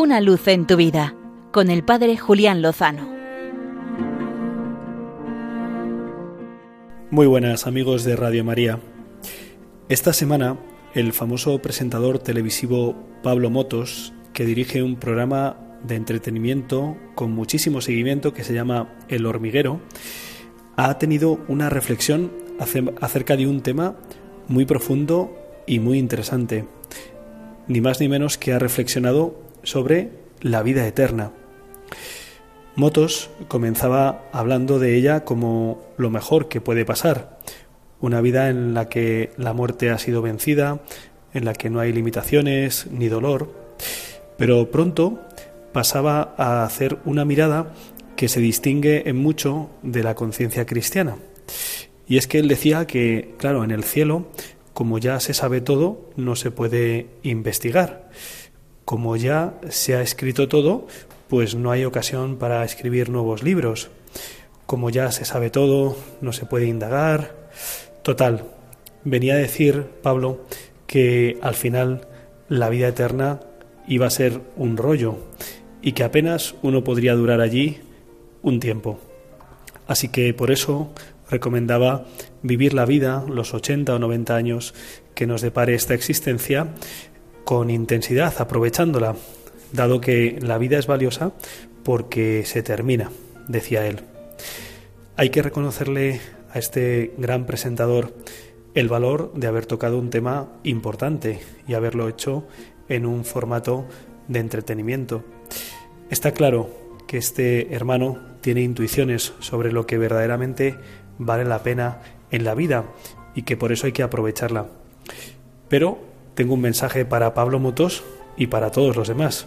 Una luz en tu vida con el Padre Julián Lozano. Muy buenas amigos de Radio María. Esta semana el famoso presentador televisivo Pablo Motos, que dirige un programa de entretenimiento con muchísimo seguimiento que se llama El hormiguero, ha tenido una reflexión acerca de un tema muy profundo y muy interesante. Ni más ni menos que ha reflexionado sobre la vida eterna. Motos comenzaba hablando de ella como lo mejor que puede pasar, una vida en la que la muerte ha sido vencida, en la que no hay limitaciones ni dolor, pero pronto pasaba a hacer una mirada que se distingue en mucho de la conciencia cristiana. Y es que él decía que, claro, en el cielo, como ya se sabe todo, no se puede investigar. Como ya se ha escrito todo, pues no hay ocasión para escribir nuevos libros. Como ya se sabe todo, no se puede indagar. Total, venía a decir Pablo que al final la vida eterna iba a ser un rollo y que apenas uno podría durar allí un tiempo. Así que por eso recomendaba vivir la vida, los 80 o 90 años que nos depare esta existencia, con intensidad, aprovechándola, dado que la vida es valiosa porque se termina, decía él. Hay que reconocerle a este gran presentador el valor de haber tocado un tema importante y haberlo hecho en un formato de entretenimiento. Está claro que este hermano tiene intuiciones sobre lo que verdaderamente vale la pena en la vida y que por eso hay que aprovecharla. Pero tengo un mensaje para Pablo Motos y para todos los demás.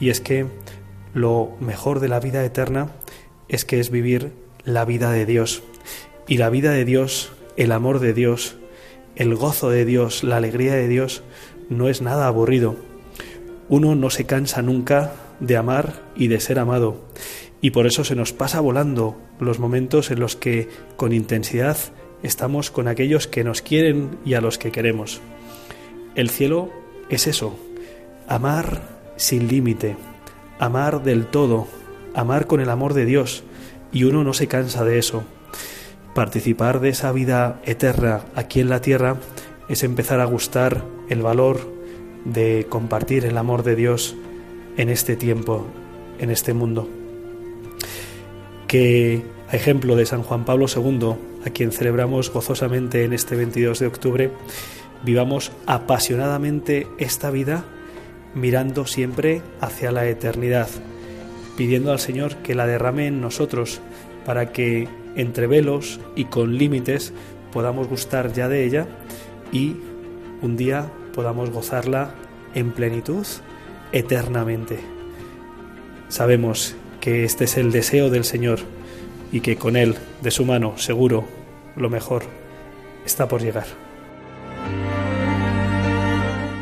Y es que lo mejor de la vida eterna es que es vivir la vida de Dios. Y la vida de Dios, el amor de Dios, el gozo de Dios, la alegría de Dios, no es nada aburrido. Uno no se cansa nunca de amar y de ser amado. Y por eso se nos pasa volando los momentos en los que con intensidad estamos con aquellos que nos quieren y a los que queremos. El cielo es eso, amar sin límite, amar del todo, amar con el amor de Dios, y uno no se cansa de eso. Participar de esa vida eterna aquí en la tierra es empezar a gustar el valor de compartir el amor de Dios en este tiempo, en este mundo. Que, a ejemplo de San Juan Pablo II, a quien celebramos gozosamente en este 22 de octubre, vivamos apasionadamente esta vida mirando siempre hacia la eternidad, pidiendo al Señor que la derrame en nosotros para que entre velos y con límites podamos gustar ya de ella y un día podamos gozarla en plenitud eternamente. Sabemos que este es el deseo del Señor y que con Él, de su mano, seguro, lo mejor está por llegar.